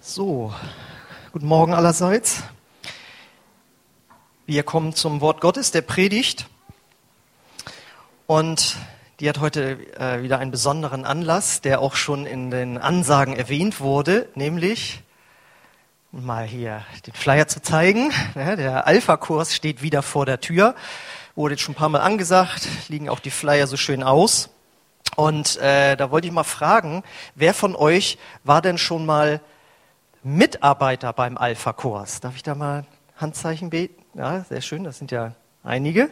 So, guten Morgen allerseits. Wir kommen zum Wort Gottes, der Predigt. Und die hat heute äh, wieder einen besonderen Anlass, der auch schon in den Ansagen erwähnt wurde, nämlich mal hier den Flyer zu zeigen. Ja, der Alpha-Kurs steht wieder vor der Tür. Wurde jetzt schon ein paar Mal angesagt, liegen auch die Flyer so schön aus. Und äh, da wollte ich mal fragen, wer von euch war denn schon mal Mitarbeiter beim Alpha-Kurs? Darf ich da mal Handzeichen beten? Ja, sehr schön, das sind ja einige.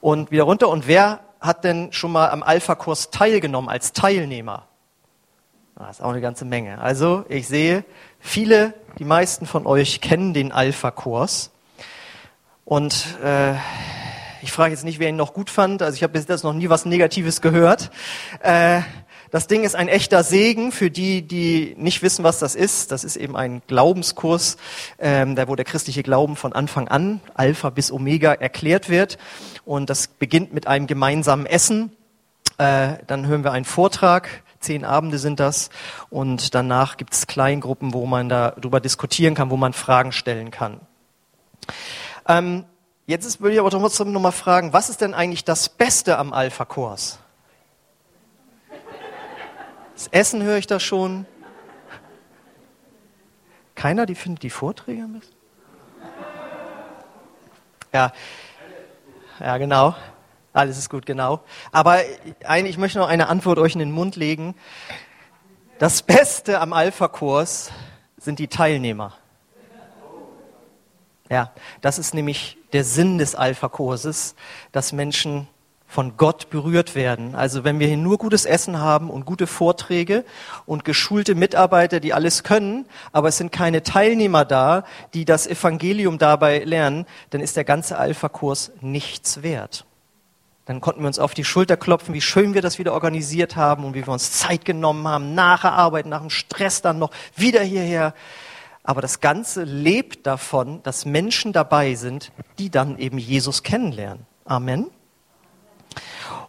Und wieder runter. Und wer hat denn schon mal am Alpha-Kurs teilgenommen als Teilnehmer? Das ist auch eine ganze Menge. Also ich sehe, viele, die meisten von euch kennen den Alpha-Kurs. Und äh, ich frage jetzt nicht, wer ihn noch gut fand. Also ich habe bis jetzt noch nie was Negatives gehört. Äh, das Ding ist ein echter Segen für die, die nicht wissen, was das ist. Das ist eben ein Glaubenskurs, ähm, da wo der christliche Glauben von Anfang an, Alpha bis Omega, erklärt wird. Und das beginnt mit einem gemeinsamen Essen. Äh, dann hören wir einen Vortrag. Zehn Abende sind das. Und danach gibt es Kleingruppen, wo man darüber diskutieren kann, wo man Fragen stellen kann. Ähm, jetzt ist, würde ich aber trotzdem nochmal fragen, was ist denn eigentlich das Beste am Alpha-Kurs? Das Essen höre ich da schon. Keiner, die findet die Vorträge am besten? Ja, ja, genau. Alles ist gut, genau. Aber ich möchte noch eine Antwort euch in den Mund legen. Das Beste am Alpha-Kurs sind die Teilnehmer. Ja, das ist nämlich der Sinn des Alpha-Kurses, dass Menschen von Gott berührt werden. Also wenn wir hier nur gutes Essen haben und gute Vorträge und geschulte Mitarbeiter, die alles können, aber es sind keine Teilnehmer da, die das Evangelium dabei lernen, dann ist der ganze Alpha-Kurs nichts wert. Dann konnten wir uns auf die Schulter klopfen, wie schön wir das wieder organisiert haben und wie wir uns Zeit genommen haben, nach der Arbeit, nach dem Stress dann noch wieder hierher. Aber das Ganze lebt davon, dass Menschen dabei sind, die dann eben Jesus kennenlernen. Amen.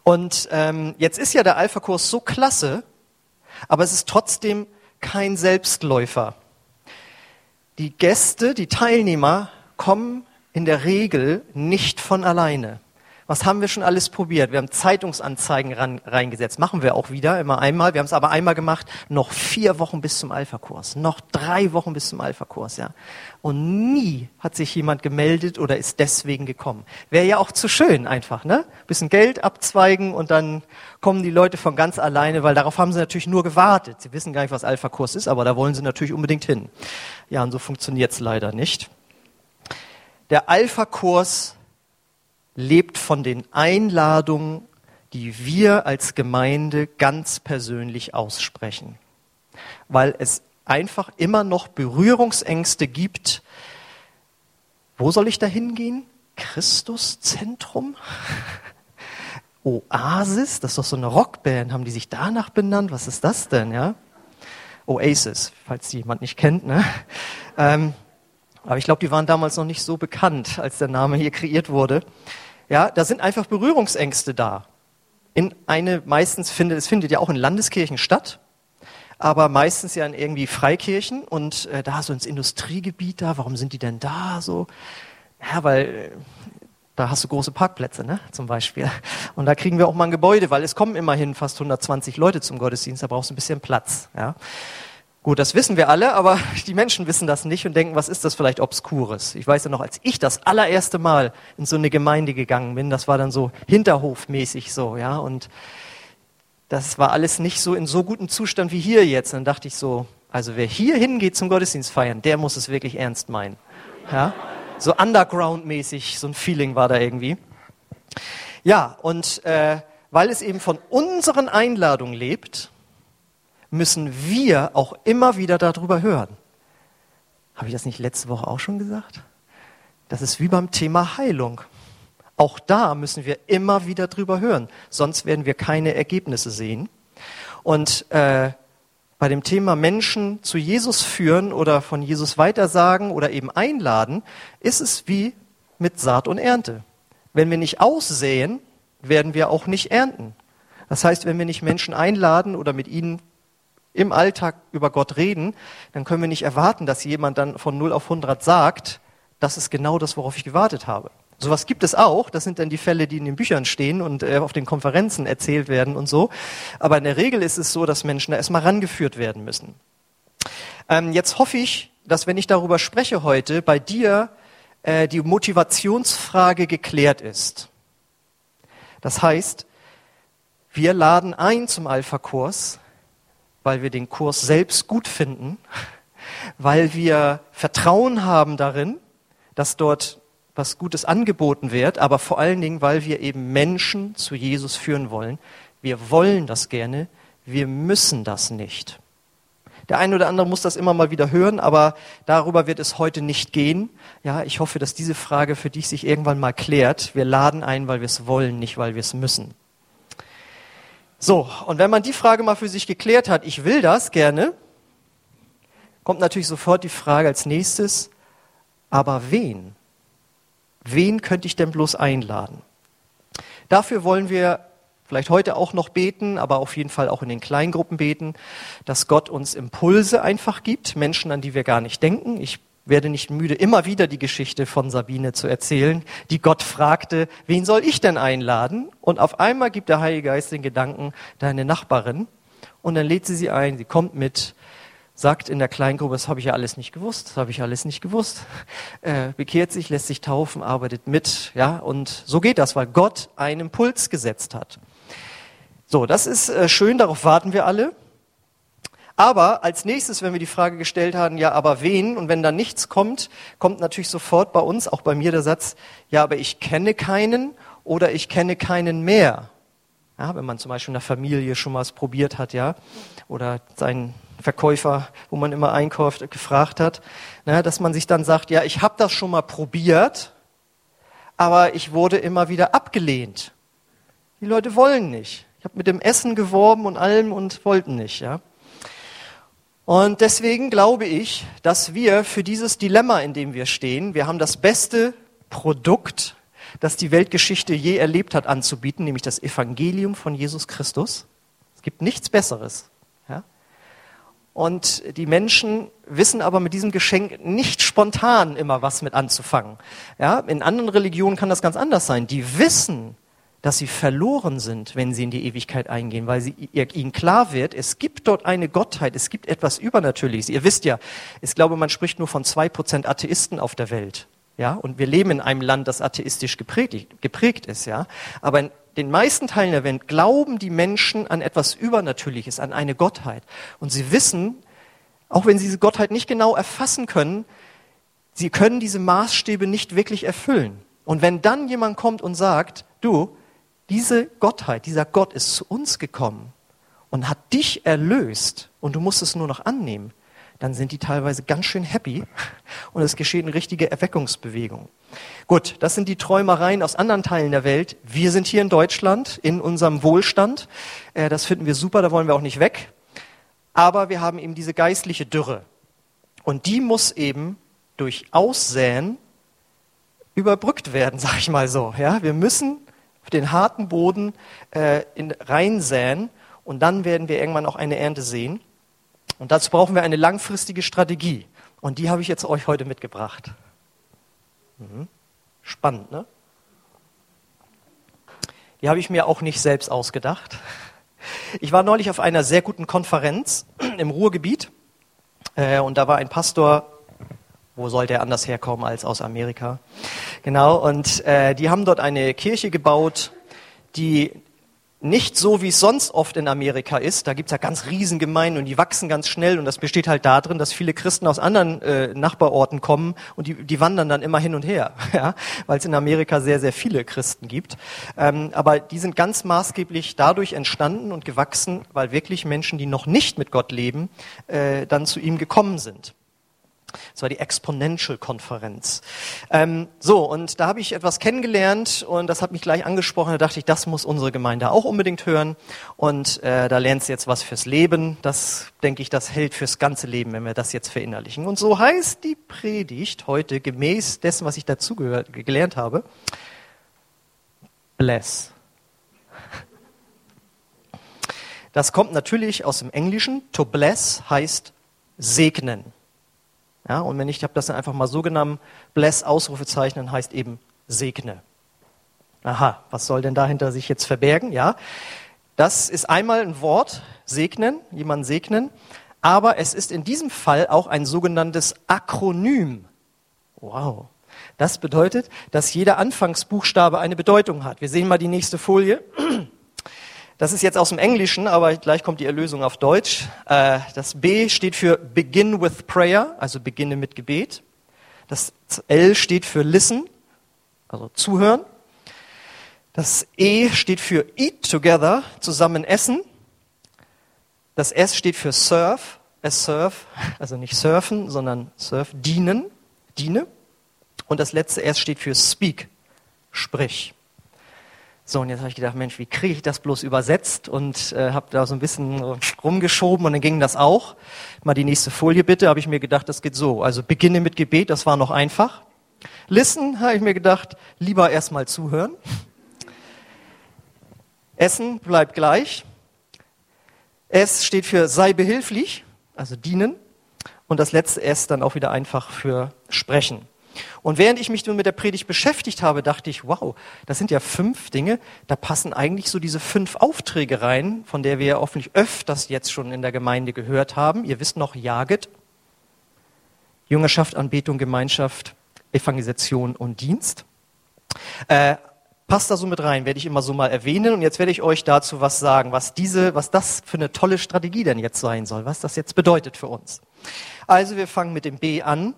Und ähm, jetzt ist ja der Alpha-Kurs so klasse, aber es ist trotzdem kein Selbstläufer. Die Gäste, die Teilnehmer kommen in der Regel nicht von alleine. Was haben wir schon alles probiert? Wir haben Zeitungsanzeigen ran, reingesetzt. Machen wir auch wieder, immer einmal. Wir haben es aber einmal gemacht. Noch vier Wochen bis zum Alpha-Kurs. Noch drei Wochen bis zum Alpha-Kurs, ja. Und nie hat sich jemand gemeldet oder ist deswegen gekommen. Wäre ja auch zu schön einfach, ne? Bisschen Geld abzweigen und dann kommen die Leute von ganz alleine, weil darauf haben sie natürlich nur gewartet. Sie wissen gar nicht, was Alpha-Kurs ist, aber da wollen sie natürlich unbedingt hin. Ja, und so funktioniert's leider nicht. Der Alpha-Kurs lebt von den Einladungen, die wir als Gemeinde ganz persönlich aussprechen. Weil es einfach immer noch Berührungsängste gibt. Wo soll ich da hingehen? Christuszentrum? Oasis? Das ist doch so eine Rockband. Haben die sich danach benannt? Was ist das denn, ja? Oasis, falls die jemand nicht kennt, ne? Ähm, aber ich glaube, die waren damals noch nicht so bekannt, als der Name hier kreiert wurde. Ja, da sind einfach Berührungsängste da. In eine, meistens findet, es findet ja auch in Landeskirchen statt, aber meistens ja in irgendwie Freikirchen und äh, da so ins Industriegebiet da, warum sind die denn da so? Ja, weil äh, da hast du große Parkplätze, ne, zum Beispiel. Und da kriegen wir auch mal ein Gebäude, weil es kommen immerhin fast 120 Leute zum Gottesdienst, da brauchst du ein bisschen Platz, ja. Gut, das wissen wir alle, aber die Menschen wissen das nicht und denken, was ist das vielleicht Obskures? Ich weiß ja noch, als ich das allererste Mal in so eine Gemeinde gegangen bin, das war dann so hinterhofmäßig so, ja, und das war alles nicht so in so gutem Zustand wie hier jetzt. dann dachte ich so, also wer hier hingeht zum Gottesdienst feiern, der muss es wirklich ernst meinen. Ja? So underground-mäßig, so ein Feeling war da irgendwie. Ja, und äh, weil es eben von unseren Einladungen lebt, müssen wir auch immer wieder darüber hören. Habe ich das nicht letzte Woche auch schon gesagt? Das ist wie beim Thema Heilung. Auch da müssen wir immer wieder drüber hören, sonst werden wir keine Ergebnisse sehen. Und äh, bei dem Thema Menschen zu Jesus führen oder von Jesus weitersagen oder eben einladen, ist es wie mit Saat und Ernte. Wenn wir nicht aussäen, werden wir auch nicht ernten. Das heißt, wenn wir nicht Menschen einladen oder mit ihnen im Alltag über Gott reden, dann können wir nicht erwarten, dass jemand dann von 0 auf 100 sagt, das ist genau das, worauf ich gewartet habe. Sowas gibt es auch. Das sind dann die Fälle, die in den Büchern stehen und äh, auf den Konferenzen erzählt werden und so. Aber in der Regel ist es so, dass Menschen da erstmal rangeführt werden müssen. Ähm, jetzt hoffe ich, dass wenn ich darüber spreche heute, bei dir äh, die Motivationsfrage geklärt ist. Das heißt, wir laden ein zum Alpha-Kurs, weil wir den Kurs selbst gut finden, weil wir Vertrauen haben darin, dass dort was Gutes angeboten wird, aber vor allen Dingen, weil wir eben Menschen zu Jesus führen wollen. Wir wollen das gerne, wir müssen das nicht. Der eine oder andere muss das immer mal wieder hören, aber darüber wird es heute nicht gehen. Ja, ich hoffe, dass diese Frage für dich sich irgendwann mal klärt. Wir laden ein, weil wir es wollen, nicht weil wir es müssen. So, und wenn man die Frage mal für sich geklärt hat, ich will das gerne, kommt natürlich sofort die Frage als nächstes, aber wen? Wen könnte ich denn bloß einladen? Dafür wollen wir vielleicht heute auch noch beten, aber auf jeden Fall auch in den Kleingruppen beten, dass Gott uns Impulse einfach gibt, Menschen, an die wir gar nicht denken. Ich werde nicht müde, immer wieder die Geschichte von Sabine zu erzählen, die Gott fragte, wen soll ich denn einladen? Und auf einmal gibt der Heilige Geist den Gedanken, deine Nachbarin. Und dann lädt sie sie ein, sie kommt mit sagt in der Kleingruppe, das habe ich ja alles nicht gewusst, das habe ich alles nicht gewusst, äh, bekehrt sich, lässt sich taufen, arbeitet mit, ja, und so geht das, weil Gott einen Impuls gesetzt hat. So, das ist äh, schön, darauf warten wir alle. Aber als nächstes, wenn wir die Frage gestellt haben, ja, aber wen? Und wenn da nichts kommt, kommt natürlich sofort bei uns, auch bei mir der Satz, ja, aber ich kenne keinen oder ich kenne keinen mehr. Ja, wenn man zum Beispiel in der Familie schon mal was probiert hat, ja, oder seinen Verkäufer, wo man immer einkauft, gefragt hat, na, dass man sich dann sagt, ja, ich habe das schon mal probiert, aber ich wurde immer wieder abgelehnt. Die Leute wollen nicht. Ich habe mit dem Essen geworben und allem und wollten nicht, ja. Und deswegen glaube ich, dass wir für dieses Dilemma, in dem wir stehen, wir haben das beste Produkt, das die Weltgeschichte je erlebt hat, anzubieten, nämlich das Evangelium von Jesus Christus. Es gibt nichts Besseres. Und die Menschen wissen aber mit diesem Geschenk nicht spontan immer was mit anzufangen. Ja, in anderen Religionen kann das ganz anders sein. Die wissen, dass sie verloren sind, wenn sie in die Ewigkeit eingehen, weil sie, ihnen klar wird, es gibt dort eine Gottheit, es gibt etwas Übernatürliches. Ihr wisst ja, ich glaube, man spricht nur von zwei Prozent Atheisten auf der Welt. Ja, und wir leben in einem Land, das atheistisch geprägt, geprägt ist, ja. Aber in den meisten Teilen der Welt glauben die Menschen an etwas Übernatürliches, an eine Gottheit. Und sie wissen, auch wenn sie diese Gottheit nicht genau erfassen können, sie können diese Maßstäbe nicht wirklich erfüllen. Und wenn dann jemand kommt und sagt, du, diese Gottheit, dieser Gott ist zu uns gekommen und hat dich erlöst und du musst es nur noch annehmen, dann sind die teilweise ganz schön happy und es geschieht eine richtige Erweckungsbewegung. Gut, das sind die Träumereien aus anderen Teilen der Welt. Wir sind hier in Deutschland in unserem Wohlstand. Äh, das finden wir super, da wollen wir auch nicht weg. Aber wir haben eben diese geistliche Dürre. Und die muss eben durch Aussäen überbrückt werden, sag ich mal so. Ja, wir müssen auf den harten Boden äh, in, reinsäen und dann werden wir irgendwann auch eine Ernte sehen. Und dazu brauchen wir eine langfristige Strategie. Und die habe ich jetzt euch heute mitgebracht. Mhm. Spannend, ne? Die habe ich mir auch nicht selbst ausgedacht. Ich war neulich auf einer sehr guten Konferenz im Ruhrgebiet äh, und da war ein Pastor, wo sollte er anders herkommen als aus Amerika? Genau, und äh, die haben dort eine Kirche gebaut, die nicht so, wie es sonst oft in Amerika ist. Da gibt's ja ganz Riesengemeinden und die wachsen ganz schnell und das besteht halt darin, dass viele Christen aus anderen äh, Nachbarorten kommen und die, die wandern dann immer hin und her, ja, weil es in Amerika sehr, sehr viele Christen gibt. Ähm, aber die sind ganz maßgeblich dadurch entstanden und gewachsen, weil wirklich Menschen, die noch nicht mit Gott leben, äh, dann zu ihm gekommen sind. Das war die Exponential-Konferenz. Ähm, so, und da habe ich etwas kennengelernt und das hat mich gleich angesprochen. Da dachte ich, das muss unsere Gemeinde auch unbedingt hören. Und äh, da lernst du jetzt was fürs Leben. Das, denke ich, das hält fürs ganze Leben, wenn wir das jetzt verinnerlichen. Und so heißt die Predigt heute gemäß dessen, was ich dazu gehört, gelernt habe. Bless. Das kommt natürlich aus dem Englischen. To bless heißt segnen. Ja, und wenn ich, ich habe das dann einfach mal so genannt, bless Ausrufezeichen heißt eben segne. Aha, was soll denn dahinter sich jetzt verbergen? Ja, das ist einmal ein Wort, segnen, jemanden segnen, aber es ist in diesem Fall auch ein sogenanntes Akronym. Wow. Das bedeutet, dass jeder Anfangsbuchstabe eine Bedeutung hat. Wir sehen mal die nächste Folie. Das ist jetzt aus dem Englischen, aber gleich kommt die Erlösung auf Deutsch. Äh, das B steht für Begin with Prayer, also beginne mit Gebet. Das L steht für Listen, also zuhören. Das E steht für Eat Together, zusammen essen. Das S steht für Serve, es serve, also nicht surfen, sondern surf, dienen, diene. Und das letzte S steht für Speak, sprich. So, und jetzt habe ich gedacht, Mensch, wie kriege ich das bloß übersetzt? Und äh, habe da so ein bisschen rumgeschoben und dann ging das auch. Mal die nächste Folie bitte, habe ich mir gedacht, das geht so. Also beginne mit Gebet, das war noch einfach. Listen, habe ich mir gedacht, lieber erstmal zuhören. Essen bleibt gleich. S steht für sei behilflich, also dienen. Und das letzte S dann auch wieder einfach für sprechen. Und während ich mich nun mit der Predigt beschäftigt habe, dachte ich, wow, das sind ja fünf Dinge, da passen eigentlich so diese fünf Aufträge rein, von der wir ja hoffentlich öfters jetzt schon in der Gemeinde gehört haben. Ihr wisst noch, jaget, Jüngerschaft, Anbetung, Gemeinschaft, Evangelisation und Dienst. Äh, passt da so mit rein, werde ich immer so mal erwähnen. Und jetzt werde ich euch dazu was sagen, was diese, was das für eine tolle Strategie denn jetzt sein soll, was das jetzt bedeutet für uns. Also wir fangen mit dem B an.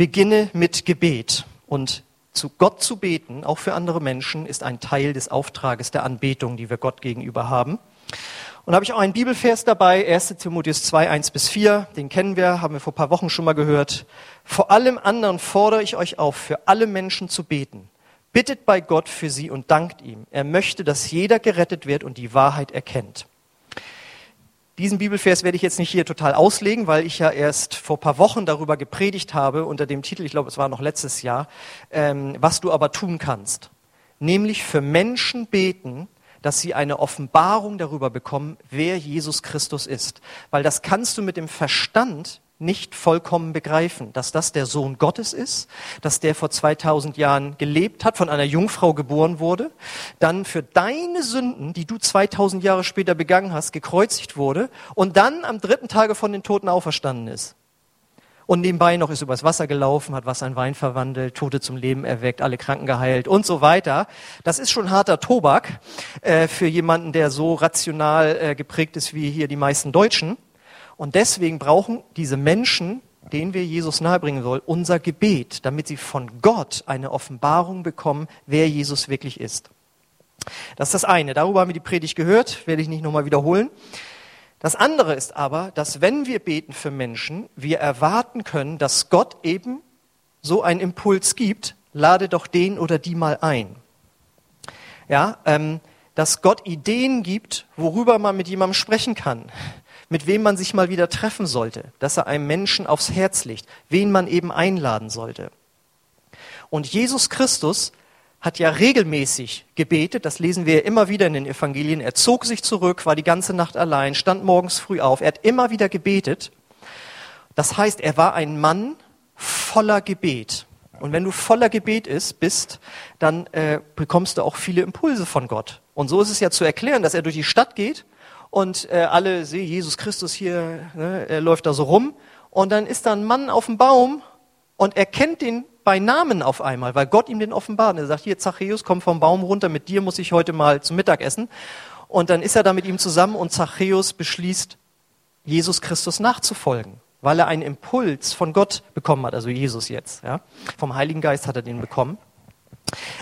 Beginne mit Gebet. Und zu Gott zu beten, auch für andere Menschen, ist ein Teil des Auftrages der Anbetung, die wir Gott gegenüber haben. Und da habe ich auch einen Bibelvers dabei, 1 Timotheus 2, 1 bis 4, den kennen wir, haben wir vor ein paar Wochen schon mal gehört. Vor allem anderen fordere ich euch auf, für alle Menschen zu beten. Bittet bei Gott für sie und dankt ihm. Er möchte, dass jeder gerettet wird und die Wahrheit erkennt. Diesen Bibelvers werde ich jetzt nicht hier total auslegen, weil ich ja erst vor ein paar Wochen darüber gepredigt habe unter dem Titel, ich glaube, es war noch letztes Jahr, ähm, was du aber tun kannst. Nämlich für Menschen beten, dass sie eine Offenbarung darüber bekommen, wer Jesus Christus ist. Weil das kannst du mit dem Verstand nicht vollkommen begreifen, dass das der Sohn Gottes ist, dass der vor 2000 Jahren gelebt hat, von einer Jungfrau geboren wurde, dann für deine Sünden, die du 2000 Jahre später begangen hast, gekreuzigt wurde und dann am dritten Tage von den Toten auferstanden ist. Und nebenbei noch ist übers Wasser gelaufen, hat Wasser in Wein verwandelt, Tote zum Leben erweckt, alle Kranken geheilt und so weiter. Das ist schon harter Tobak äh, für jemanden, der so rational äh, geprägt ist wie hier die meisten Deutschen. Und deswegen brauchen diese Menschen, denen wir Jesus nahebringen sollen, unser Gebet, damit sie von Gott eine Offenbarung bekommen, wer Jesus wirklich ist. Das ist das eine. Darüber haben wir die Predigt gehört, werde ich nicht nochmal wiederholen. Das andere ist aber, dass wenn wir beten für Menschen, wir erwarten können, dass Gott eben so einen Impuls gibt, lade doch den oder die mal ein. Ja, ähm, dass Gott Ideen gibt, worüber man mit jemandem sprechen kann mit wem man sich mal wieder treffen sollte, dass er einem Menschen aufs Herz legt, wen man eben einladen sollte. Und Jesus Christus hat ja regelmäßig gebetet, das lesen wir immer wieder in den Evangelien. Er zog sich zurück, war die ganze Nacht allein, stand morgens früh auf. Er hat immer wieder gebetet. Das heißt, er war ein Mann voller Gebet. Und wenn du voller Gebet ist, bist, dann äh, bekommst du auch viele Impulse von Gott. Und so ist es ja zu erklären, dass er durch die Stadt geht und äh, alle sehen Jesus Christus hier, ne, er läuft da so rum und dann ist da ein Mann auf dem Baum und er kennt den bei Namen auf einmal, weil Gott ihm den offenbart. Er sagt, hier Zachäus, komm vom Baum runter, mit dir muss ich heute mal zum Mittag essen. Und dann ist er da mit ihm zusammen und Zachäus beschließt, Jesus Christus nachzufolgen, weil er einen Impuls von Gott bekommen hat, also Jesus jetzt. Ja? Vom Heiligen Geist hat er den bekommen.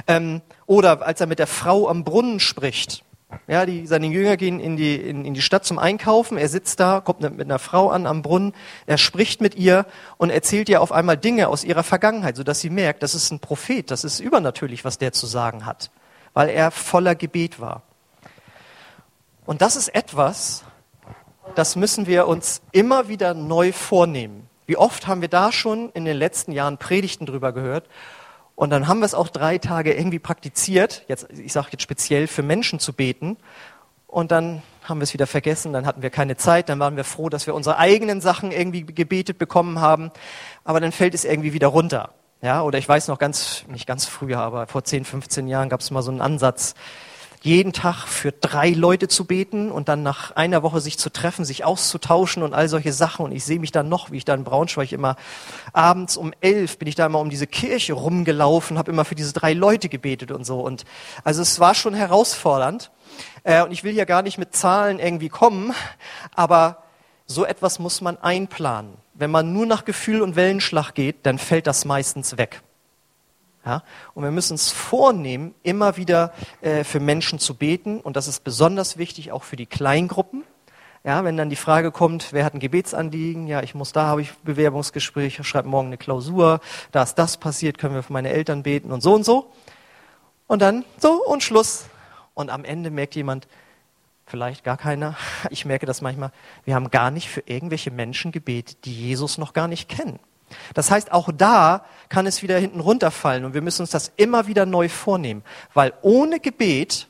Ähm, oder als er mit der Frau am Brunnen spricht, ja, die, seine Jünger gehen in die, in, in die Stadt zum Einkaufen. Er sitzt da, kommt mit einer Frau an am Brunnen. Er spricht mit ihr und erzählt ihr auf einmal Dinge aus ihrer Vergangenheit, sodass sie merkt, das ist ein Prophet, das ist übernatürlich, was der zu sagen hat, weil er voller Gebet war. Und das ist etwas, das müssen wir uns immer wieder neu vornehmen. Wie oft haben wir da schon in den letzten Jahren Predigten drüber gehört und dann haben wir es auch drei Tage irgendwie praktiziert. Jetzt, ich sage jetzt speziell für Menschen zu beten. Und dann haben wir es wieder vergessen, dann hatten wir keine Zeit, dann waren wir froh, dass wir unsere eigenen Sachen irgendwie gebetet bekommen haben, aber dann fällt es irgendwie wieder runter. Ja, oder ich weiß noch ganz, nicht ganz früher, aber vor 10, 15 Jahren gab es mal so einen Ansatz, jeden Tag für drei Leute zu beten und dann nach einer Woche sich zu treffen, sich auszutauschen und all solche Sachen. Und ich sehe mich dann noch, wie ich da in Braunschweig immer abends um elf bin ich da immer um diese Kirche rumgelaufen, habe immer für diese drei Leute gebetet und so. Und also es war schon herausfordernd. Äh, und ich will ja gar nicht mit Zahlen irgendwie kommen, aber so etwas muss man einplanen. Wenn man nur nach Gefühl und Wellenschlag geht, dann fällt das meistens weg. Ja? Und wir müssen es vornehmen, immer wieder äh, für Menschen zu beten. Und das ist besonders wichtig auch für die Kleingruppen. Ja, wenn dann die Frage kommt, wer hat ein Gebetsanliegen? Ja, ich muss da, habe ich Bewerbungsgespräch, schreibe morgen eine Klausur, da ist das passiert, können wir für meine Eltern beten und so und so. Und dann so und Schluss. Und am Ende merkt jemand, vielleicht gar keiner, ich merke das manchmal, wir haben gar nicht für irgendwelche Menschen gebetet, die Jesus noch gar nicht kennen. Das heißt, auch da kann es wieder hinten runterfallen und wir müssen uns das immer wieder neu vornehmen, weil ohne Gebet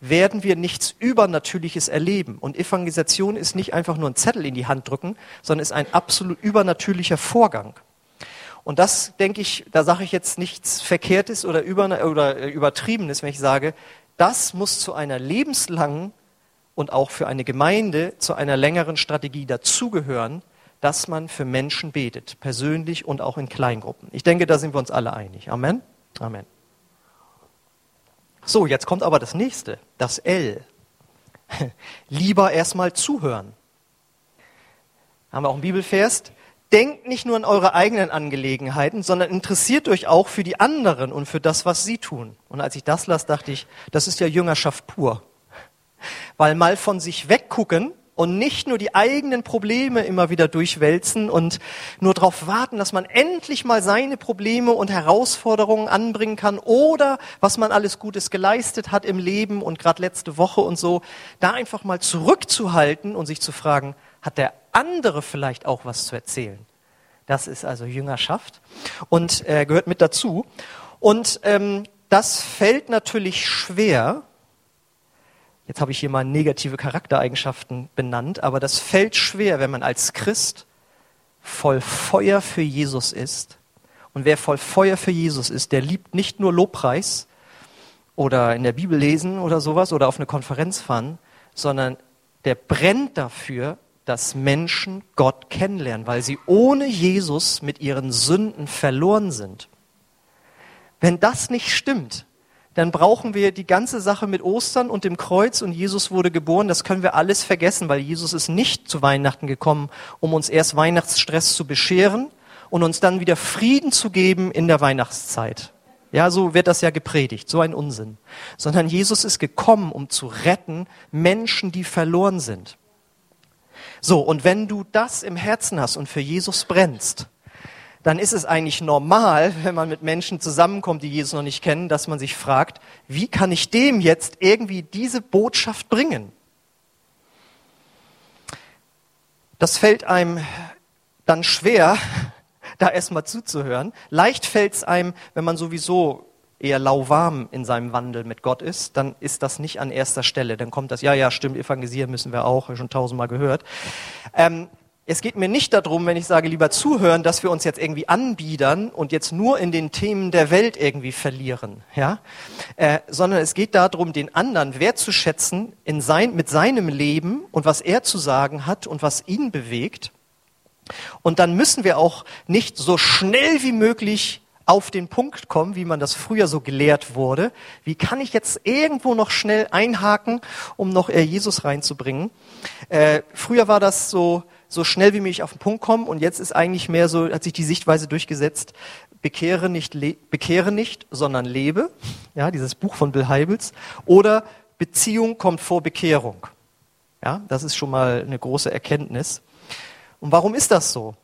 werden wir nichts Übernatürliches erleben. Und Evangelisation ist nicht einfach nur ein Zettel in die Hand drücken, sondern ist ein absolut übernatürlicher Vorgang. Und das, denke ich, da sage ich jetzt nichts Verkehrtes oder, über, oder äh, Übertriebenes, wenn ich sage, das muss zu einer lebenslangen und auch für eine Gemeinde zu einer längeren Strategie dazugehören, dass man für Menschen betet, persönlich und auch in Kleingruppen. Ich denke, da sind wir uns alle einig. Amen. Amen. So, jetzt kommt aber das nächste, das L. Lieber erstmal zuhören. Haben wir auch einen Bibelvers? Denkt nicht nur an eure eigenen Angelegenheiten, sondern interessiert euch auch für die anderen und für das, was sie tun. Und als ich das las, dachte ich, das ist ja Jüngerschaft pur. Weil mal von sich weggucken und nicht nur die eigenen Probleme immer wieder durchwälzen und nur darauf warten, dass man endlich mal seine Probleme und Herausforderungen anbringen kann oder was man alles Gutes geleistet hat im Leben und gerade letzte Woche und so, da einfach mal zurückzuhalten und sich zu fragen, hat der andere vielleicht auch was zu erzählen? Das ist also Jüngerschaft und äh, gehört mit dazu. Und ähm, das fällt natürlich schwer, Jetzt habe ich hier mal negative Charaktereigenschaften benannt, aber das fällt schwer, wenn man als Christ voll Feuer für Jesus ist. Und wer voll Feuer für Jesus ist, der liebt nicht nur Lobpreis oder in der Bibel lesen oder sowas oder auf eine Konferenz fahren, sondern der brennt dafür, dass Menschen Gott kennenlernen, weil sie ohne Jesus mit ihren Sünden verloren sind. Wenn das nicht stimmt, dann brauchen wir die ganze Sache mit Ostern und dem Kreuz und Jesus wurde geboren. Das können wir alles vergessen, weil Jesus ist nicht zu Weihnachten gekommen, um uns erst Weihnachtsstress zu bescheren und uns dann wieder Frieden zu geben in der Weihnachtszeit. Ja, so wird das ja gepredigt, so ein Unsinn. Sondern Jesus ist gekommen, um zu retten Menschen, die verloren sind. So, und wenn du das im Herzen hast und für Jesus brennst, dann ist es eigentlich normal, wenn man mit Menschen zusammenkommt, die Jesus noch nicht kennen, dass man sich fragt, wie kann ich dem jetzt irgendwie diese Botschaft bringen? Das fällt einem dann schwer, da erstmal zuzuhören. Leicht fällt es einem, wenn man sowieso eher lauwarm in seinem Wandel mit Gott ist, dann ist das nicht an erster Stelle. Dann kommt das, ja, ja, stimmt, evangelisieren müssen wir auch, schon tausendmal gehört. Ähm, es geht mir nicht darum, wenn ich sage, lieber zuhören, dass wir uns jetzt irgendwie anbiedern und jetzt nur in den Themen der Welt irgendwie verlieren, ja, äh, sondern es geht darum, den anderen wertzuschätzen in sein, mit seinem Leben und was er zu sagen hat und was ihn bewegt. Und dann müssen wir auch nicht so schnell wie möglich auf den Punkt kommen, wie man das früher so gelehrt wurde. Wie kann ich jetzt irgendwo noch schnell einhaken, um noch eher Jesus reinzubringen? Äh, früher war das so, so schnell wie möglich auf den Punkt kommen und jetzt ist eigentlich mehr so, hat sich die Sichtweise durchgesetzt, bekehre nicht, bekehre nicht, sondern lebe. Ja, dieses Buch von Bill Heibels. Oder Beziehung kommt vor Bekehrung. Ja, das ist schon mal eine große Erkenntnis. Und warum ist das so?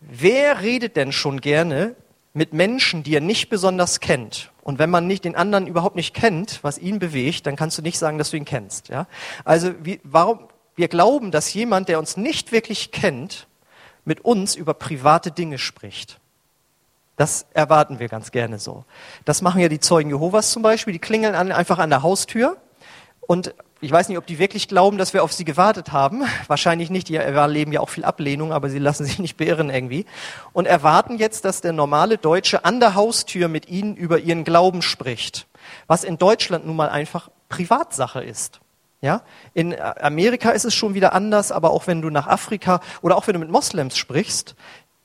Wer redet denn schon gerne mit Menschen, die er nicht besonders kennt? Und wenn man nicht den anderen überhaupt nicht kennt, was ihn bewegt, dann kannst du nicht sagen, dass du ihn kennst. Ja? Also wie, warum, wir glauben, dass jemand, der uns nicht wirklich kennt, mit uns über private Dinge spricht. Das erwarten wir ganz gerne so. Das machen ja die Zeugen Jehovas zum Beispiel. Die klingeln an, einfach an der Haustür Und ich weiß nicht, ob die wirklich glauben, dass wir auf sie gewartet haben. Wahrscheinlich nicht. Die erleben ja auch viel Ablehnung, aber sie lassen sich nicht beirren irgendwie. Und erwarten jetzt, dass der normale Deutsche an der Haustür mit ihnen über ihren Glauben spricht. Was in Deutschland nun mal einfach Privatsache ist. Ja, in Amerika ist es schon wieder anders, aber auch wenn du nach Afrika oder auch wenn du mit Moslems sprichst,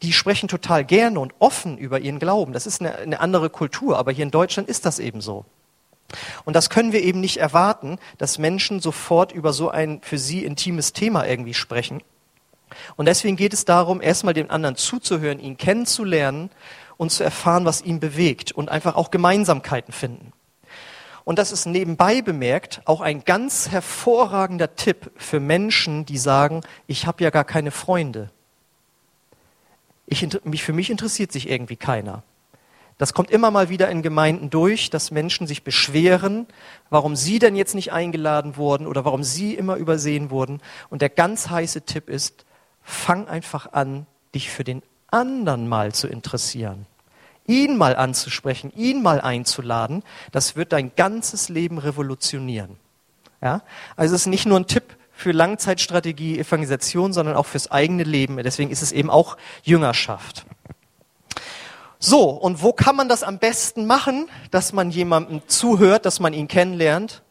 die sprechen total gerne und offen über ihren Glauben. Das ist eine, eine andere Kultur, aber hier in Deutschland ist das eben so. Und das können wir eben nicht erwarten, dass Menschen sofort über so ein für sie intimes Thema irgendwie sprechen. Und deswegen geht es darum, erstmal dem anderen zuzuhören, ihn kennenzulernen und zu erfahren, was ihn bewegt und einfach auch Gemeinsamkeiten finden. Und das ist nebenbei bemerkt auch ein ganz hervorragender Tipp für Menschen, die sagen, ich habe ja gar keine Freunde. Ich, mich, für mich interessiert sich irgendwie keiner. Das kommt immer mal wieder in Gemeinden durch, dass Menschen sich beschweren, warum sie denn jetzt nicht eingeladen wurden oder warum sie immer übersehen wurden. Und der ganz heiße Tipp ist, fang einfach an, dich für den anderen mal zu interessieren. Ihn mal anzusprechen, ihn mal einzuladen, das wird dein ganzes Leben revolutionieren. Ja? Also es ist nicht nur ein Tipp für Langzeitstrategie, Evangelisation, sondern auch fürs eigene Leben. Deswegen ist es eben auch Jüngerschaft. So, und wo kann man das am besten machen, dass man jemandem zuhört, dass man ihn kennenlernt?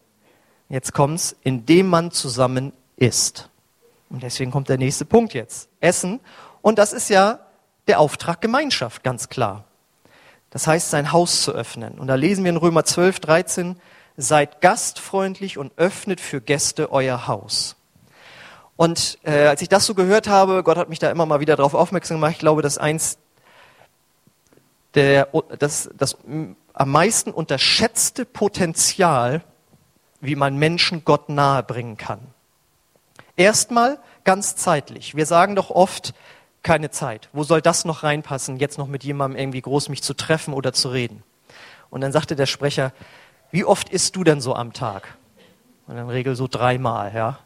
Jetzt kommt's, indem man zusammen isst. Und deswegen kommt der nächste Punkt jetzt. Essen. Und das ist ja der Auftrag Gemeinschaft, ganz klar. Das heißt, sein Haus zu öffnen. Und da lesen wir in Römer 12, 13, seid gastfreundlich und öffnet für Gäste euer Haus. Und äh, als ich das so gehört habe, Gott hat mich da immer mal wieder darauf aufmerksam gemacht, ich glaube, dass eins der, das, das am meisten unterschätzte Potenzial, wie man Menschen Gott nahe bringen kann. Erstmal ganz zeitlich. Wir sagen doch oft, keine Zeit. Wo soll das noch reinpassen, jetzt noch mit jemandem irgendwie groß mich zu treffen oder zu reden? Und dann sagte der Sprecher, wie oft isst du denn so am Tag? Und in der Regel so dreimal, ja.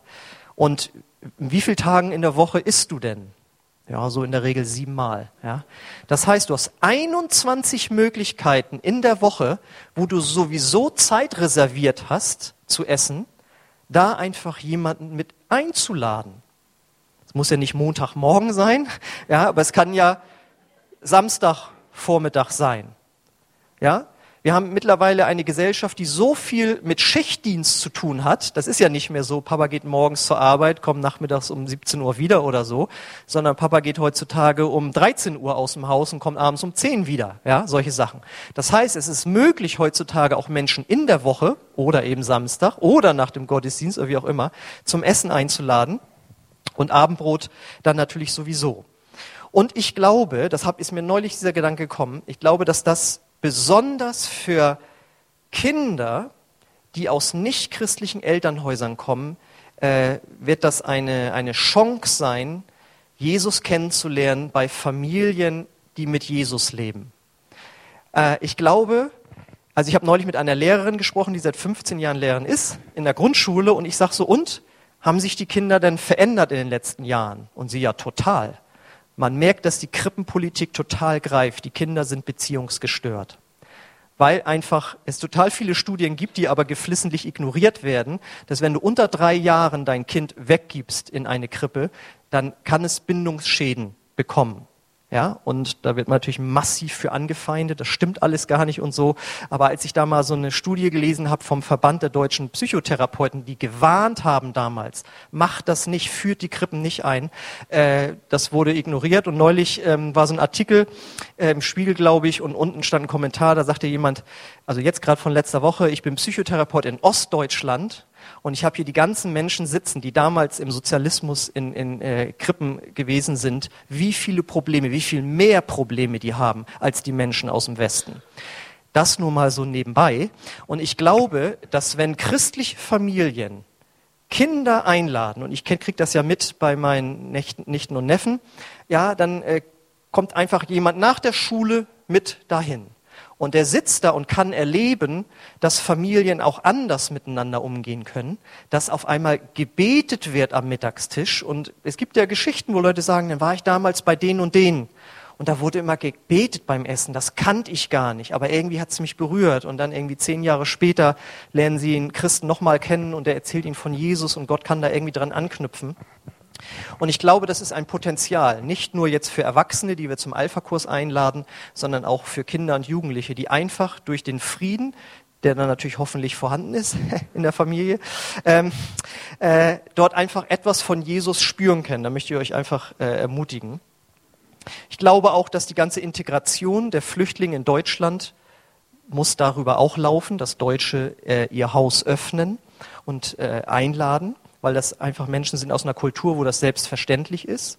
Und wie viele Tagen in der Woche isst du denn? Ja, so in der Regel siebenmal. Ja. Das heißt, du hast 21 Möglichkeiten in der Woche, wo du sowieso Zeit reserviert hast zu essen, da einfach jemanden mit einzuladen. Muss ja nicht Montagmorgen sein, ja, aber es kann ja Samstagvormittag sein. Ja, wir haben mittlerweile eine Gesellschaft, die so viel mit Schichtdienst zu tun hat. Das ist ja nicht mehr so, Papa geht morgens zur Arbeit, kommt nachmittags um 17 Uhr wieder oder so, sondern Papa geht heutzutage um 13 Uhr aus dem Haus und kommt abends um 10 wieder. Ja, solche Sachen. Das heißt, es ist möglich heutzutage auch Menschen in der Woche oder eben Samstag oder nach dem Gottesdienst oder wie auch immer zum Essen einzuladen und Abendbrot dann natürlich sowieso. Und ich glaube, das ist mir neulich dieser Gedanke gekommen, ich glaube, dass das besonders für Kinder, die aus nichtchristlichen Elternhäusern kommen, äh, wird das eine, eine Chance sein, Jesus kennenzulernen bei Familien, die mit Jesus leben. Äh, ich glaube, also ich habe neulich mit einer Lehrerin gesprochen, die seit 15 Jahren Lehrerin ist, in der Grundschule, und ich sage so, und, haben sich die Kinder denn verändert in den letzten Jahren? Und sie ja total. Man merkt, dass die Krippenpolitik total greift. Die Kinder sind beziehungsgestört. Weil einfach es total viele Studien gibt, die aber geflissentlich ignoriert werden, dass wenn du unter drei Jahren dein Kind weggibst in eine Krippe, dann kann es Bindungsschäden bekommen. Ja, und da wird man natürlich massiv für angefeindet, das stimmt alles gar nicht und so. Aber als ich da mal so eine Studie gelesen habe vom Verband der deutschen Psychotherapeuten, die gewarnt haben damals, macht das nicht, führt die Krippen nicht ein, äh, das wurde ignoriert. Und neulich ähm, war so ein Artikel äh, im Spiegel, glaube ich, und unten stand ein Kommentar, da sagte jemand, also jetzt gerade von letzter Woche, ich bin Psychotherapeut in Ostdeutschland und ich habe hier die ganzen Menschen sitzen, die damals im Sozialismus in, in äh, Krippen gewesen sind, wie viele Probleme, wie viel mehr Probleme die haben als die Menschen aus dem Westen. Das nur mal so nebenbei. Und ich glaube, dass wenn christliche Familien Kinder einladen, und ich kriege das ja mit bei meinen Nichten und Neffen, ja, dann äh, kommt einfach jemand nach der Schule mit dahin. Und er sitzt da und kann erleben, dass Familien auch anders miteinander umgehen können, dass auf einmal gebetet wird am Mittagstisch. Und es gibt ja Geschichten, wo Leute sagen, dann war ich damals bei denen und denen. Und da wurde immer gebetet beim Essen. Das kannte ich gar nicht, aber irgendwie hat es mich berührt. Und dann irgendwie zehn Jahre später lernen sie einen Christen nochmal kennen und er erzählt ihnen von Jesus und Gott kann da irgendwie dran anknüpfen. Und ich glaube, das ist ein Potenzial, nicht nur jetzt für Erwachsene, die wir zum Alpha-Kurs einladen, sondern auch für Kinder und Jugendliche, die einfach durch den Frieden, der dann natürlich hoffentlich vorhanden ist in der Familie, ähm, äh, dort einfach etwas von Jesus spüren können. Da möchte ich euch einfach äh, ermutigen. Ich glaube auch, dass die ganze Integration der Flüchtlinge in Deutschland muss darüber auch laufen, dass Deutsche äh, ihr Haus öffnen und äh, einladen weil das einfach Menschen sind aus einer Kultur, wo das selbstverständlich ist.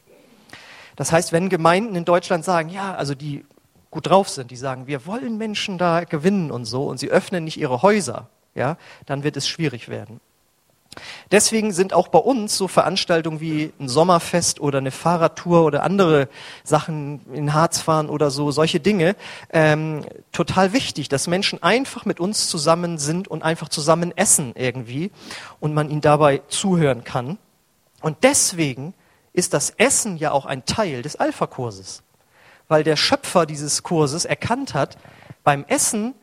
Das heißt, wenn Gemeinden in Deutschland sagen, ja, also die gut drauf sind, die sagen, wir wollen Menschen da gewinnen und so, und sie öffnen nicht ihre Häuser, ja, dann wird es schwierig werden. Deswegen sind auch bei uns so Veranstaltungen wie ein Sommerfest oder eine Fahrradtour oder andere Sachen in Harz fahren oder so, solche Dinge, ähm, total wichtig, dass Menschen einfach mit uns zusammen sind und einfach zusammen essen irgendwie und man ihnen dabei zuhören kann. Und deswegen ist das Essen ja auch ein Teil des Alpha-Kurses, weil der Schöpfer dieses Kurses erkannt hat, beim Essen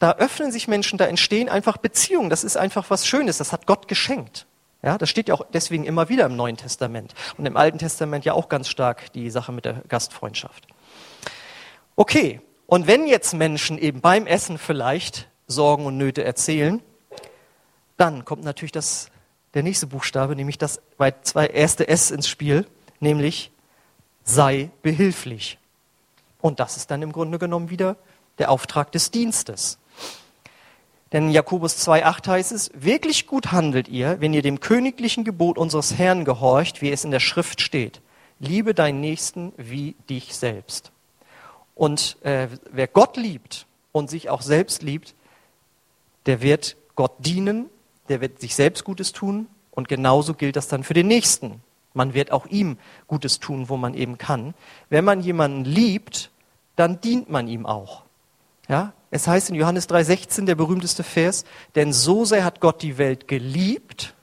da öffnen sich Menschen, da entstehen einfach Beziehungen. Das ist einfach was Schönes. Das hat Gott geschenkt. Ja, das steht ja auch deswegen immer wieder im Neuen Testament und im Alten Testament ja auch ganz stark die Sache mit der Gastfreundschaft. Okay, und wenn jetzt Menschen eben beim Essen vielleicht Sorgen und Nöte erzählen, dann kommt natürlich das, der nächste Buchstabe, nämlich das zwei erste S ins Spiel, nämlich sei behilflich. Und das ist dann im Grunde genommen wieder der Auftrag des Dienstes. Denn in Jakobus 2,8 heißt es, wirklich gut handelt ihr, wenn ihr dem königlichen Gebot unseres Herrn gehorcht, wie es in der Schrift steht. Liebe deinen Nächsten wie dich selbst. Und äh, wer Gott liebt und sich auch selbst liebt, der wird Gott dienen, der wird sich selbst Gutes tun und genauso gilt das dann für den Nächsten. Man wird auch ihm Gutes tun, wo man eben kann. Wenn man jemanden liebt, dann dient man ihm auch. Ja, es heißt in Johannes 3,16, der berühmteste Vers, denn so sehr hat Gott die Welt geliebt,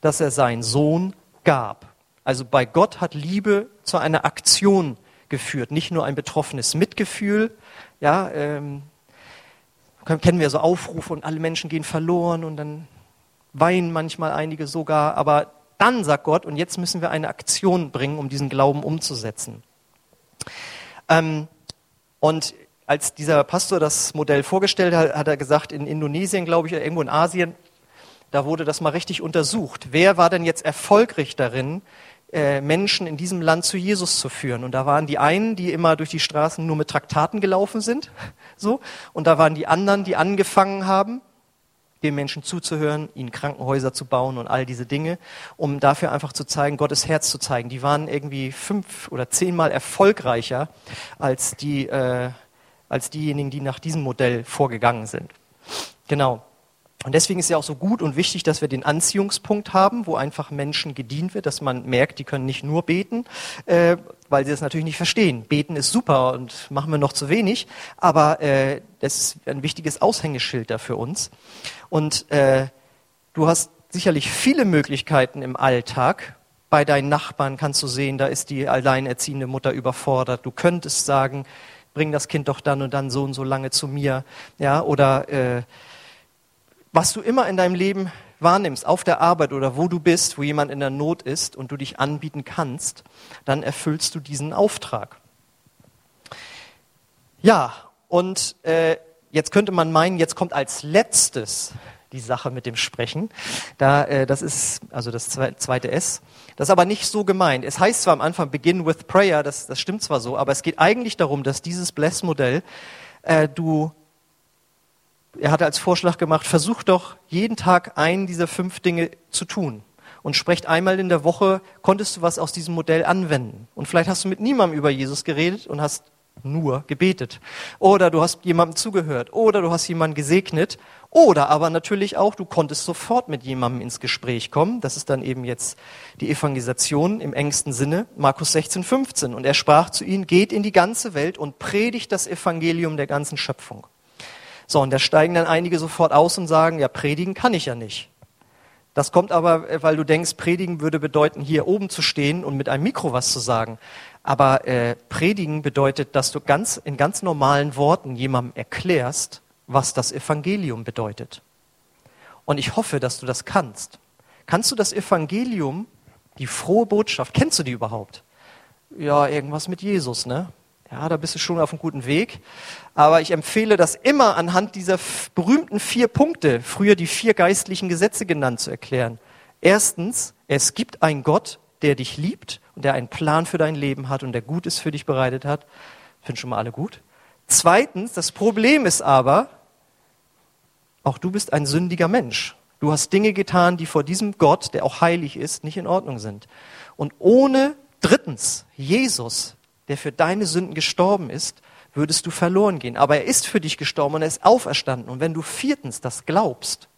dass er seinen Sohn gab. Also bei Gott hat Liebe zu einer Aktion geführt, nicht nur ein betroffenes Mitgefühl. Ja, ähm, kennen wir so Aufrufe und alle Menschen gehen verloren und dann weinen manchmal einige sogar. Aber dann sagt Gott, und jetzt müssen wir eine Aktion bringen, um diesen Glauben umzusetzen. Ähm, und als dieser Pastor das Modell vorgestellt hat, hat er gesagt, in Indonesien, glaube ich, irgendwo in Asien, da wurde das mal richtig untersucht. Wer war denn jetzt erfolgreich darin, äh, Menschen in diesem Land zu Jesus zu führen? Und da waren die einen, die immer durch die Straßen nur mit Traktaten gelaufen sind, so, und da waren die anderen, die angefangen haben, den Menschen zuzuhören, ihnen Krankenhäuser zu bauen und all diese Dinge, um dafür einfach zu zeigen, Gottes Herz zu zeigen. Die waren irgendwie fünf oder zehnmal erfolgreicher als die äh, als diejenigen, die nach diesem Modell vorgegangen sind. Genau. Und deswegen ist ja auch so gut und wichtig, dass wir den Anziehungspunkt haben, wo einfach Menschen gedient wird, dass man merkt, die können nicht nur beten, äh, weil sie das natürlich nicht verstehen. Beten ist super und machen wir noch zu wenig, aber äh, das ist ein wichtiges Aushängeschild da für uns. Und äh, du hast sicherlich viele Möglichkeiten im Alltag. Bei deinen Nachbarn kannst du sehen, da ist die alleinerziehende Mutter überfordert. Du könntest sagen, bring das Kind doch dann und dann so und so lange zu mir. Ja, oder äh, was du immer in deinem Leben wahrnimmst, auf der Arbeit oder wo du bist, wo jemand in der Not ist und du dich anbieten kannst, dann erfüllst du diesen Auftrag. Ja, und äh, jetzt könnte man meinen, jetzt kommt als letztes die Sache mit dem Sprechen. Da, äh, das ist also das zweite S. Das ist aber nicht so gemeint. Es heißt zwar am Anfang Begin with Prayer, das, das stimmt zwar so, aber es geht eigentlich darum, dass dieses Bless-Modell äh, du er hatte als Vorschlag gemacht, versuch doch jeden Tag einen dieser fünf Dinge zu tun. Und sprecht einmal in der Woche, konntest du was aus diesem Modell anwenden. Und vielleicht hast du mit niemandem über Jesus geredet und hast nur gebetet. Oder du hast jemandem zugehört. Oder du hast jemanden gesegnet. Oder aber natürlich auch, du konntest sofort mit jemandem ins Gespräch kommen. Das ist dann eben jetzt die Evangelisation im engsten Sinne. Markus 16, 15. Und er sprach zu ihnen, geht in die ganze Welt und predigt das Evangelium der ganzen Schöpfung. So, und da steigen dann einige sofort aus und sagen, ja, predigen kann ich ja nicht. Das kommt aber, weil du denkst, predigen würde bedeuten, hier oben zu stehen und mit einem Mikro was zu sagen. Aber äh, predigen bedeutet, dass du ganz in ganz normalen Worten jemandem erklärst, was das Evangelium bedeutet. Und ich hoffe, dass du das kannst. Kannst du das Evangelium, die frohe Botschaft, kennst du die überhaupt? Ja, irgendwas mit Jesus, ne? Ja, da bist du schon auf einem guten Weg. Aber ich empfehle das immer anhand dieser berühmten vier Punkte, früher die vier geistlichen Gesetze genannt, zu erklären. Erstens, es gibt einen Gott, der dich liebt und der einen Plan für dein Leben hat und der Gutes für dich bereitet hat. Finden schon mal alle gut. Zweitens, das Problem ist aber, auch du bist ein sündiger Mensch. Du hast Dinge getan, die vor diesem Gott, der auch heilig ist, nicht in Ordnung sind. Und ohne drittens Jesus, der für deine Sünden gestorben ist, würdest du verloren gehen. Aber er ist für dich gestorben und er ist auferstanden. Und wenn du viertens das glaubst,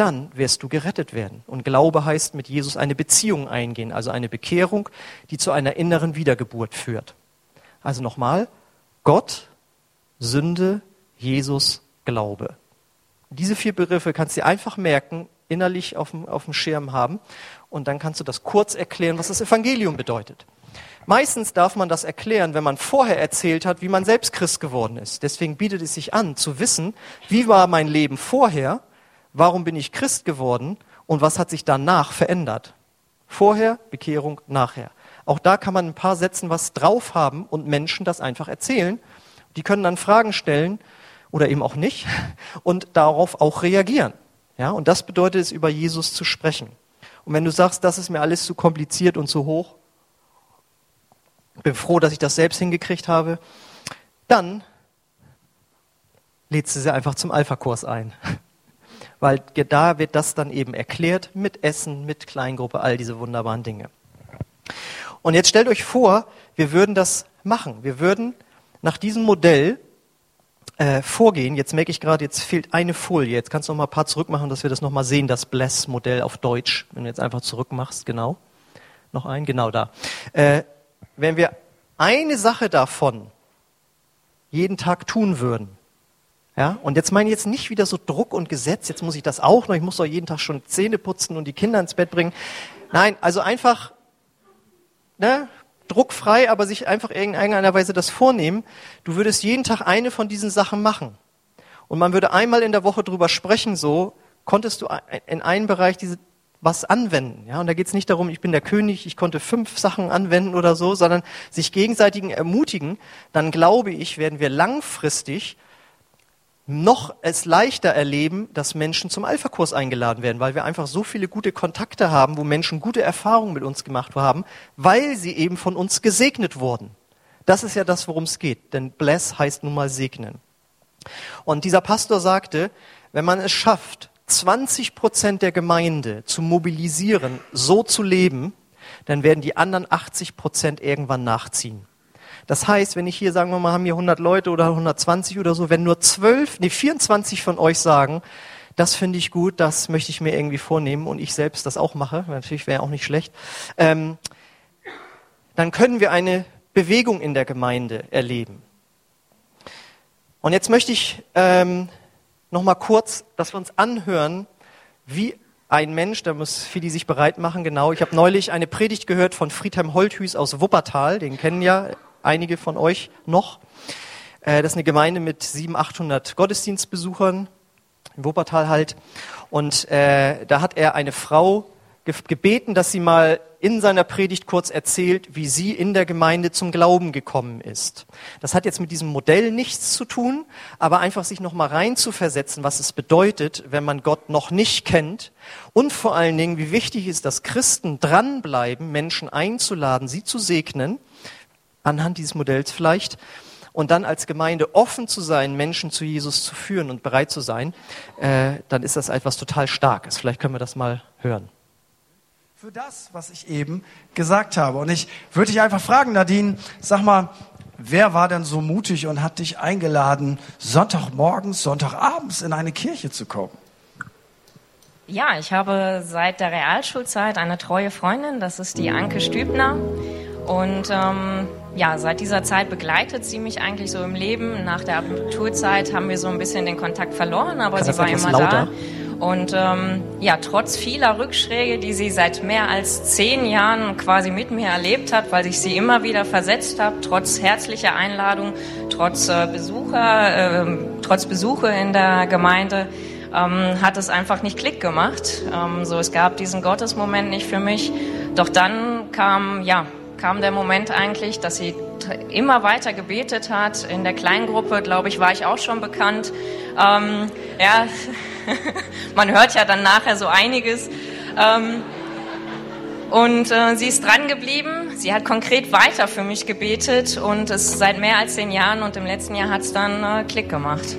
dann wirst du gerettet werden. Und Glaube heißt mit Jesus eine Beziehung eingehen, also eine Bekehrung, die zu einer inneren Wiedergeburt führt. Also nochmal, Gott, Sünde, Jesus, Glaube. Diese vier Begriffe kannst du dir einfach merken, innerlich auf dem, auf dem Schirm haben und dann kannst du das kurz erklären, was das Evangelium bedeutet. Meistens darf man das erklären, wenn man vorher erzählt hat, wie man selbst Christ geworden ist. Deswegen bietet es sich an, zu wissen, wie war mein Leben vorher, warum bin ich Christ geworden und was hat sich danach verändert. Vorher, Bekehrung, nachher. Auch da kann man ein paar Sätzen was drauf haben und Menschen das einfach erzählen. Die können dann Fragen stellen oder eben auch nicht und darauf auch reagieren. Ja, und das bedeutet es, über Jesus zu sprechen. Und wenn du sagst, das ist mir alles zu kompliziert und zu hoch, bin froh, dass ich das selbst hingekriegt habe, dann lädst du sie einfach zum Alpha-Kurs ein. Weil da wird das dann eben erklärt mit Essen, mit Kleingruppe, all diese wunderbaren Dinge. Und jetzt stellt euch vor, wir würden das machen. Wir würden nach diesem Modell äh, vorgehen. Jetzt merke ich gerade, jetzt fehlt eine Folie. Jetzt kannst du noch mal ein paar zurückmachen, dass wir das noch mal sehen, das Bless-Modell auf Deutsch. Wenn du jetzt einfach zurückmachst, genau. Noch ein, genau da. Äh, wenn wir eine Sache davon jeden Tag tun würden, ja, und jetzt meine ich jetzt nicht wieder so Druck und Gesetz, jetzt muss ich das auch noch, ich muss doch jeden Tag schon Zähne putzen und die Kinder ins Bett bringen. Nein, also einfach, ne, druckfrei, aber sich einfach in irgendeiner Weise das vornehmen. Du würdest jeden Tag eine von diesen Sachen machen. Und man würde einmal in der Woche drüber sprechen, so, konntest du in einem Bereich diese, was anwenden. Ja, und da geht es nicht darum, ich bin der König, ich konnte fünf Sachen anwenden oder so, sondern sich gegenseitigen ermutigen, dann glaube ich, werden wir langfristig noch es leichter erleben, dass Menschen zum Alpha-Kurs eingeladen werden, weil wir einfach so viele gute Kontakte haben, wo Menschen gute Erfahrungen mit uns gemacht haben, weil sie eben von uns gesegnet wurden. Das ist ja das, worum es geht, denn bless heißt nun mal segnen. Und dieser Pastor sagte, wenn man es schafft, 20 Prozent der Gemeinde zu mobilisieren, so zu leben, dann werden die anderen 80 Prozent irgendwann nachziehen. Das heißt, wenn ich hier, sagen wir mal, haben hier 100 Leute oder 120 oder so, wenn nur 12, nee, 24 von euch sagen, das finde ich gut, das möchte ich mir irgendwie vornehmen und ich selbst das auch mache, natürlich wäre auch nicht schlecht, ähm, dann können wir eine Bewegung in der Gemeinde erleben. Und jetzt möchte ich ähm, noch kurz, dass wir uns anhören, wie ein Mensch, da muss Fili sich bereit machen, genau. Ich habe neulich eine Predigt gehört von Friedhelm Holthüß aus Wuppertal, den kennen ja einige von euch noch. Äh, das ist eine Gemeinde mit 700, 800 Gottesdienstbesuchern, in Wuppertal halt. Und äh, da hat er eine Frau gebeten, dass sie mal in seiner Predigt kurz erzählt, wie sie in der Gemeinde zum Glauben gekommen ist. Das hat jetzt mit diesem Modell nichts zu tun, aber einfach sich noch mal rein zu versetzen, was es bedeutet, wenn man Gott noch nicht kennt und vor allen Dingen, wie wichtig ist, dass Christen dranbleiben, Menschen einzuladen, sie zu segnen anhand dieses Modells vielleicht. Und dann als Gemeinde offen zu sein, Menschen zu Jesus zu führen und bereit zu sein, äh, dann ist das etwas total Starkes. Vielleicht können wir das mal hören. Für das, was ich eben gesagt habe. Und ich würde dich einfach fragen, Nadine, sag mal, wer war denn so mutig und hat dich eingeladen, Sonntagmorgens, Sonntagabends in eine Kirche zu kommen? Ja, ich habe seit der Realschulzeit eine treue Freundin, das ist die Anke Stübner. Und ähm, ja, seit dieser Zeit begleitet sie mich eigentlich so im Leben. Nach der Abiturtzeit haben wir so ein bisschen den Kontakt verloren, aber Kann sie war immer lauter? da. Und ähm, ja, trotz vieler Rückschläge, die sie seit mehr als zehn Jahren quasi mit mir erlebt hat, weil ich sie immer wieder versetzt habe, trotz herzlicher Einladung, trotz äh, Besucher, äh, trotz Besuche in der Gemeinde, ähm, hat es einfach nicht Klick gemacht. Ähm, so, es gab diesen Gottesmoment nicht für mich. Doch dann kam, ja, kam der Moment eigentlich, dass sie immer weiter gebetet hat. In der Kleingruppe, glaube ich, war ich auch schon bekannt. Ähm, ja, man hört ja dann nachher so einiges. Ähm, und äh, sie ist dran geblieben. Sie hat konkret weiter für mich gebetet und es seit mehr als zehn Jahren und im letzten Jahr hat es dann äh, Klick gemacht.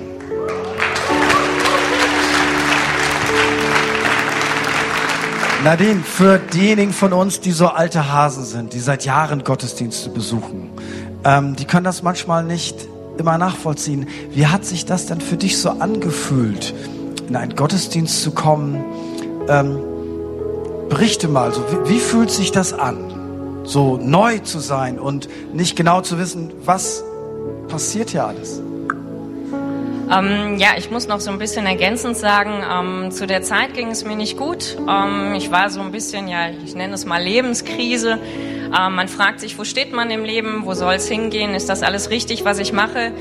Nadine, für diejenigen von uns, die so alte Hasen sind, die seit Jahren Gottesdienste besuchen, ähm, die können das manchmal nicht immer nachvollziehen. Wie hat sich das denn für dich so angefühlt, in einen Gottesdienst zu kommen? Ähm, berichte mal, so, wie, wie fühlt sich das an, so neu zu sein und nicht genau zu wissen, was passiert hier alles? Ähm, ja, ich muss noch so ein bisschen ergänzend sagen, ähm, zu der Zeit ging es mir nicht gut. Ähm, ich war so ein bisschen, ja, ich nenne es mal Lebenskrise. Ähm, man fragt sich, wo steht man im Leben, wo soll es hingehen, ist das alles richtig, was ich mache?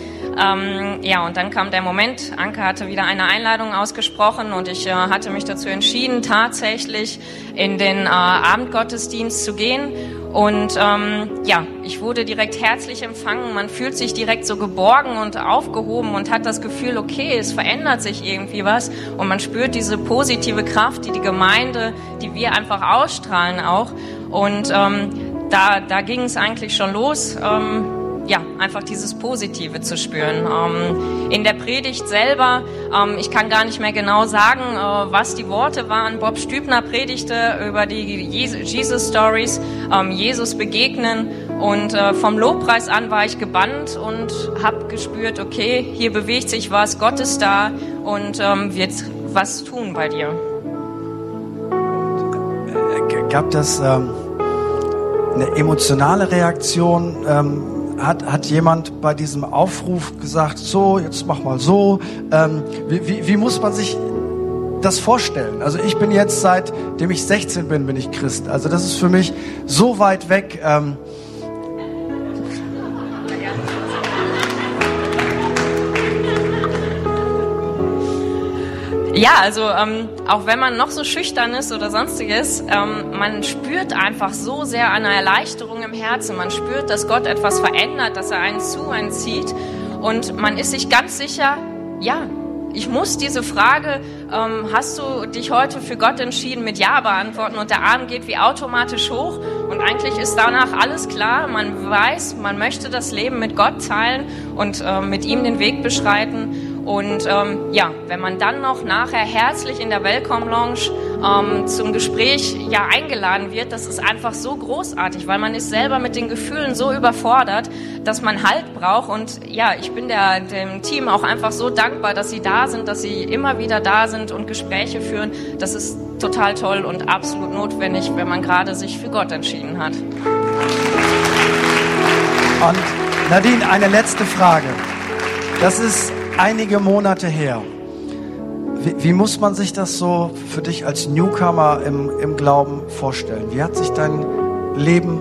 Ähm, ja, und dann kam der Moment, Anke hatte wieder eine Einladung ausgesprochen und ich äh, hatte mich dazu entschieden, tatsächlich in den äh, Abendgottesdienst zu gehen und ähm, ja, ich wurde direkt herzlich empfangen. Man fühlt sich direkt so geborgen und aufgehoben und hat das Gefühl, okay, es verändert sich irgendwie was. Und man spürt diese positive Kraft, die die Gemeinde, die wir einfach ausstrahlen auch. Und ähm, da, da ging es eigentlich schon los. Ähm, ja, einfach dieses Positive zu spüren. Ähm, in der Predigt selber, ähm, ich kann gar nicht mehr genau sagen, äh, was die Worte waren. Bob Stübner predigte über die Jesus Stories, ähm, Jesus begegnen und äh, vom Lobpreis an war ich gebannt und habe gespürt, okay, hier bewegt sich was, Gott ist da und ähm, wird was tun bei dir. Äh, gab das ähm, eine emotionale Reaktion? Ähm, hat, hat jemand bei diesem Aufruf gesagt, so, jetzt mach mal so. Ähm, wie, wie, wie muss man sich das vorstellen? Also ich bin jetzt, seitdem ich 16 bin, bin ich Christ. Also das ist für mich so weit weg. Ähm, Ja, also ähm, auch wenn man noch so schüchtern ist oder sonstiges, ähm, man spürt einfach so sehr eine Erleichterung im Herzen. Man spürt, dass Gott etwas verändert, dass er einen zu einen zieht. Und man ist sich ganz sicher, ja, ich muss diese Frage, ähm, hast du dich heute für Gott entschieden, mit Ja beantworten und der Arm geht wie automatisch hoch und eigentlich ist danach alles klar. Man weiß, man möchte das Leben mit Gott teilen und äh, mit ihm den Weg beschreiten. Und ähm, ja, wenn man dann noch nachher herzlich in der Welcome Lounge ähm, zum Gespräch ja eingeladen wird, das ist einfach so großartig, weil man ist selber mit den Gefühlen so überfordert, dass man Halt braucht. Und ja, ich bin der, dem Team auch einfach so dankbar, dass sie da sind, dass sie immer wieder da sind und Gespräche führen. Das ist total toll und absolut notwendig, wenn man gerade sich für Gott entschieden hat. Und Nadine, eine letzte Frage. Das ist einige Monate her. Wie, wie, muss man sich das so für dich als Newcomer im, im Glauben vorstellen? Wie hat sich dein Leben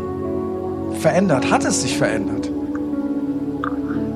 verändert? Hat es sich verändert?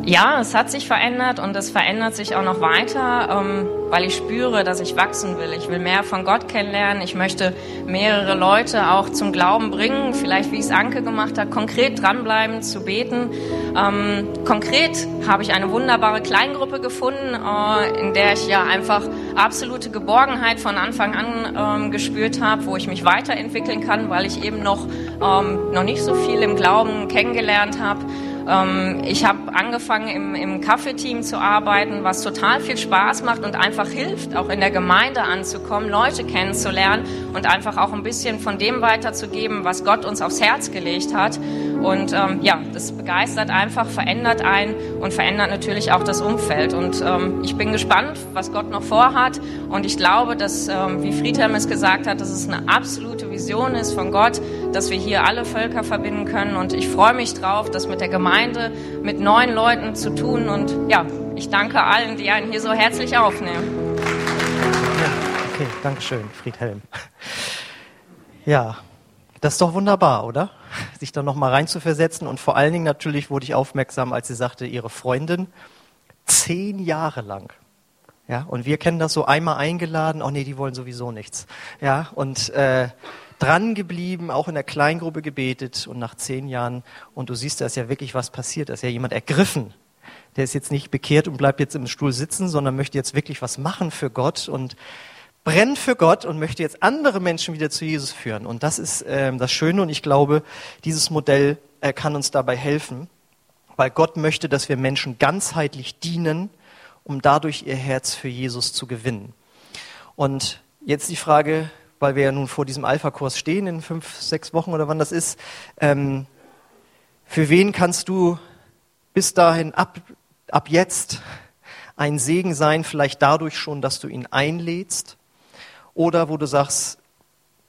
Ja, es hat sich verändert und es verändert sich auch noch weiter, ähm, weil ich spüre, dass ich wachsen will. Ich will mehr von Gott kennenlernen. Ich möchte mehrere Leute auch zum Glauben bringen. Vielleicht, wie es Anke gemacht hat, konkret dranbleiben, zu beten. Ähm, konkret habe ich eine wunderbare Kleingruppe gefunden, äh, in der ich ja einfach absolute Geborgenheit von Anfang an ähm, gespürt habe, wo ich mich weiterentwickeln kann, weil ich eben noch, noch nicht so viel im Glauben kennengelernt habe. Ähm, ich habe angefangen im, im Kaffeeteam zu arbeiten, was total viel Spaß macht und einfach hilft, auch in der Gemeinde anzukommen, Leute kennenzulernen und einfach auch ein bisschen von dem weiterzugeben, was Gott uns aufs Herz gelegt hat. Und ähm, ja, das begeistert einfach, verändert ein und verändert natürlich auch das Umfeld. Und ähm, ich bin gespannt, was Gott noch vorhat. Und ich glaube, dass, wie Friedhelm es gesagt hat, dass es eine absolute Vision ist von Gott, dass wir hier alle Völker verbinden können. Und ich freue mich drauf, das mit der Gemeinde, mit neuen Leuten zu tun. Und ja, ich danke allen, die einen hier so herzlich aufnehmen. Okay, Dankeschön, Friedhelm. Ja, das ist doch wunderbar, oder? Sich da nochmal reinzuversetzen. Und vor allen Dingen natürlich wurde ich aufmerksam, als sie sagte, ihre Freundin, zehn Jahre lang. Ja, und wir kennen das so einmal eingeladen, oh nee, die wollen sowieso nichts. Ja, und äh, dran geblieben, auch in der Kleingruppe gebetet und nach zehn Jahren, und du siehst, da ist ja wirklich was passiert, da ist ja jemand ergriffen. Der ist jetzt nicht bekehrt und bleibt jetzt im Stuhl sitzen, sondern möchte jetzt wirklich was machen für Gott und brennt für Gott und möchte jetzt andere Menschen wieder zu Jesus führen. Und das ist äh, das Schöne und ich glaube, dieses Modell äh, kann uns dabei helfen, weil Gott möchte, dass wir Menschen ganzheitlich dienen, um dadurch ihr Herz für Jesus zu gewinnen. Und jetzt die Frage, weil wir ja nun vor diesem Alpha-Kurs stehen, in fünf, sechs Wochen oder wann das ist, ähm, für wen kannst du bis dahin ab, ab jetzt ein Segen sein, vielleicht dadurch schon, dass du ihn einlädst? Oder wo du sagst,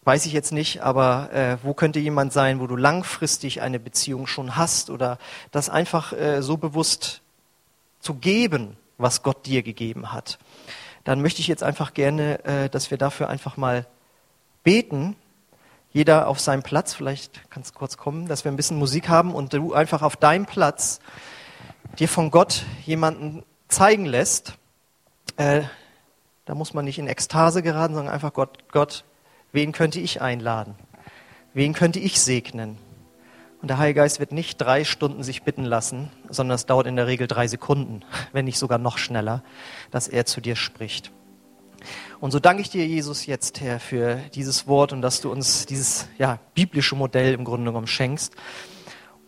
weiß ich jetzt nicht, aber äh, wo könnte jemand sein, wo du langfristig eine Beziehung schon hast oder das einfach äh, so bewusst zu geben, was Gott dir gegeben hat, dann möchte ich jetzt einfach gerne, äh, dass wir dafür einfach mal beten. Jeder auf seinem Platz, vielleicht kannst du kurz kommen, dass wir ein bisschen Musik haben und du einfach auf deinem Platz dir von Gott jemanden zeigen lässt. Äh, da muss man nicht in Ekstase geraten, sondern einfach Gott, Gott, wen könnte ich einladen? Wen könnte ich segnen? Und der Heilige Geist wird nicht drei Stunden sich bitten lassen, sondern es dauert in der Regel drei Sekunden, wenn nicht sogar noch schneller, dass er zu dir spricht. Und so danke ich dir, Jesus, jetzt, Herr, für dieses Wort und dass du uns dieses ja, biblische Modell im Grunde genommen schenkst.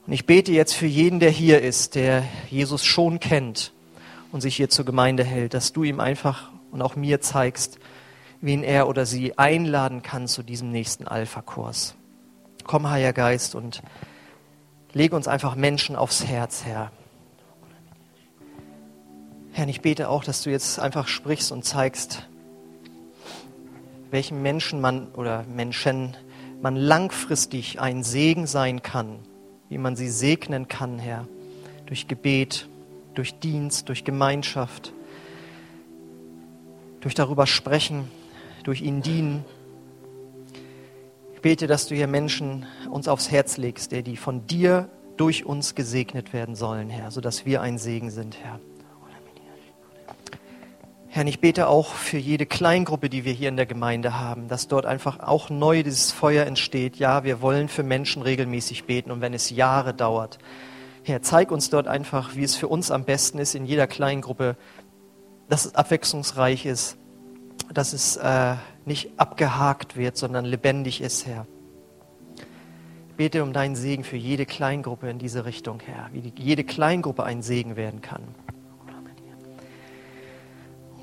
Und ich bete jetzt für jeden, der hier ist, der Jesus schon kennt und sich hier zur Gemeinde hält, dass du ihm einfach und auch mir zeigst, wen er oder sie einladen kann zu diesem nächsten Alpha-Kurs. Komm, Heiliger Geist, und Lege uns einfach Menschen aufs Herz, Herr. Herr, ich bete auch, dass du jetzt einfach sprichst und zeigst, welchen Menschen man oder Menschen man langfristig ein Segen sein kann, wie man sie segnen kann, Herr, durch Gebet, durch Dienst, durch Gemeinschaft, durch darüber sprechen, durch ihn dienen. Ich bete, dass du hier Menschen uns aufs Herz legst, der die von dir durch uns gesegnet werden sollen, Herr, sodass wir ein Segen sind, Herr. Herr, ich bete auch für jede Kleingruppe, die wir hier in der Gemeinde haben, dass dort einfach auch neu dieses Feuer entsteht. Ja, wir wollen für Menschen regelmäßig beten und wenn es Jahre dauert. Herr, zeig uns dort einfach, wie es für uns am besten ist in jeder Kleingruppe, dass es abwechslungsreich ist, dass es äh, nicht abgehakt wird, sondern lebendig ist, Herr. Ich bete um deinen Segen für jede Kleingruppe in diese Richtung, Herr, wie die, jede Kleingruppe ein Segen werden kann.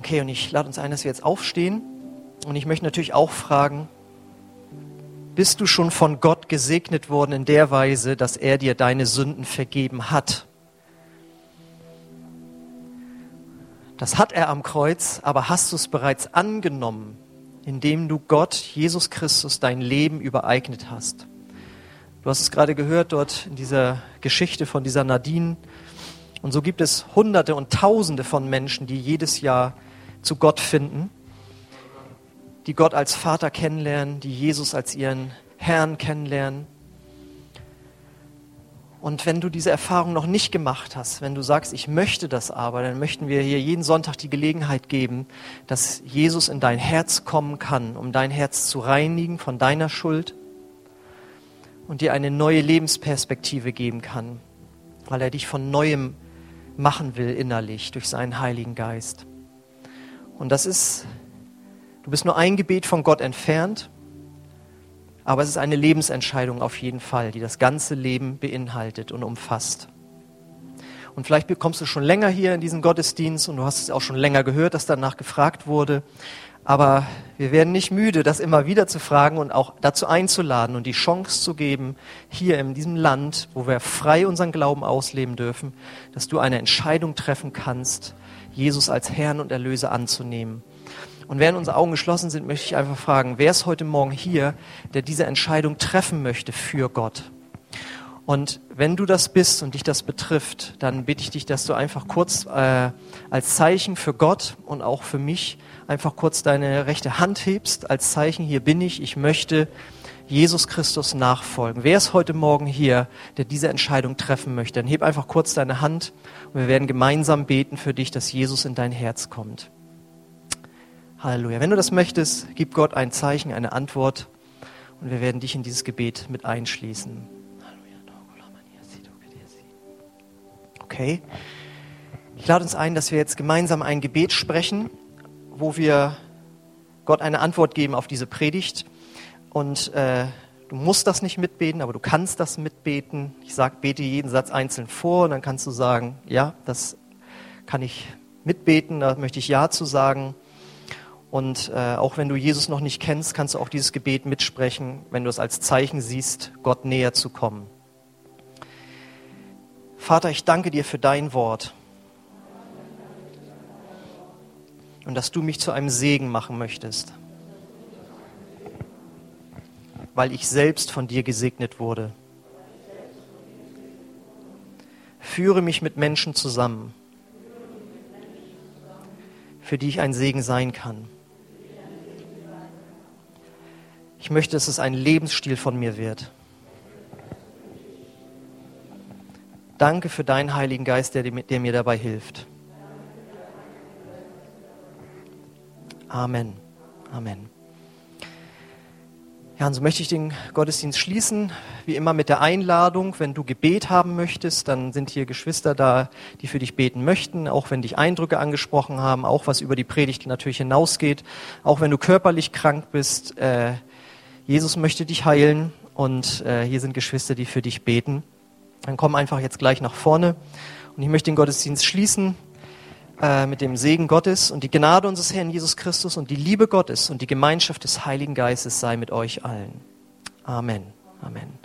Okay, und ich lade uns ein, dass wir jetzt aufstehen. Und ich möchte natürlich auch fragen, bist du schon von Gott gesegnet worden in der Weise, dass er dir deine Sünden vergeben hat? Das hat er am Kreuz, aber hast du es bereits angenommen, indem du Gott, Jesus Christus, dein Leben übereignet hast? Du hast es gerade gehört dort in dieser Geschichte von dieser Nadine. Und so gibt es Hunderte und Tausende von Menschen, die jedes Jahr zu Gott finden, die Gott als Vater kennenlernen, die Jesus als ihren Herrn kennenlernen und wenn du diese Erfahrung noch nicht gemacht hast, wenn du sagst, ich möchte das aber, dann möchten wir hier jeden Sonntag die Gelegenheit geben, dass Jesus in dein Herz kommen kann, um dein Herz zu reinigen von deiner Schuld und dir eine neue Lebensperspektive geben kann, weil er dich von neuem machen will innerlich durch seinen Heiligen Geist. Und das ist, du bist nur ein Gebet von Gott entfernt aber es ist eine Lebensentscheidung auf jeden Fall, die das ganze Leben beinhaltet und umfasst. Und vielleicht bekommst du schon länger hier in diesen Gottesdienst und du hast es auch schon länger gehört, dass danach gefragt wurde. Aber wir werden nicht müde, das immer wieder zu fragen und auch dazu einzuladen und die Chance zu geben, hier in diesem Land, wo wir frei unseren Glauben ausleben dürfen, dass du eine Entscheidung treffen kannst, Jesus als Herrn und Erlöser anzunehmen und während unsere Augen geschlossen sind, möchte ich einfach fragen, wer ist heute Morgen hier, der diese Entscheidung treffen möchte für Gott? Und wenn du das bist und dich das betrifft, dann bitte ich dich, dass du einfach kurz äh, als Zeichen für Gott und auch für mich einfach kurz deine rechte Hand hebst, als Zeichen, hier bin ich, ich möchte Jesus Christus nachfolgen. Wer ist heute Morgen hier, der diese Entscheidung treffen möchte? Dann heb einfach kurz deine Hand und wir werden gemeinsam beten für dich, dass Jesus in dein Herz kommt. Halleluja. Wenn du das möchtest, gib Gott ein Zeichen, eine Antwort und wir werden dich in dieses Gebet mit einschließen. Okay. Ich lade uns ein, dass wir jetzt gemeinsam ein Gebet sprechen, wo wir Gott eine Antwort geben auf diese Predigt. Und äh, du musst das nicht mitbeten, aber du kannst das mitbeten. Ich sage, bete jeden Satz einzeln vor und dann kannst du sagen, ja, das kann ich mitbeten, da möchte ich Ja zu sagen. Und äh, auch wenn du Jesus noch nicht kennst, kannst du auch dieses Gebet mitsprechen, wenn du es als Zeichen siehst, Gott näher zu kommen. Vater, ich danke dir für dein Wort. Und dass du mich zu einem Segen machen möchtest. Weil ich selbst von dir gesegnet wurde. Führe mich mit Menschen zusammen, für die ich ein Segen sein kann. Ich möchte, dass es ein Lebensstil von mir wird. Danke für deinen Heiligen Geist, der, der mir dabei hilft. Amen. Amen. Ja, und so möchte ich den Gottesdienst schließen, wie immer mit der Einladung, wenn du Gebet haben möchtest, dann sind hier Geschwister da, die für dich beten möchten, auch wenn dich Eindrücke angesprochen haben, auch was über die Predigt natürlich hinausgeht, auch wenn du körperlich krank bist. Äh, Jesus möchte dich heilen und äh, hier sind Geschwister, die für dich beten. Dann komm einfach jetzt gleich nach vorne. Und ich möchte den Gottesdienst schließen äh, mit dem Segen Gottes und die Gnade unseres Herrn Jesus Christus und die Liebe Gottes und die Gemeinschaft des Heiligen Geistes sei mit euch allen. Amen. Amen.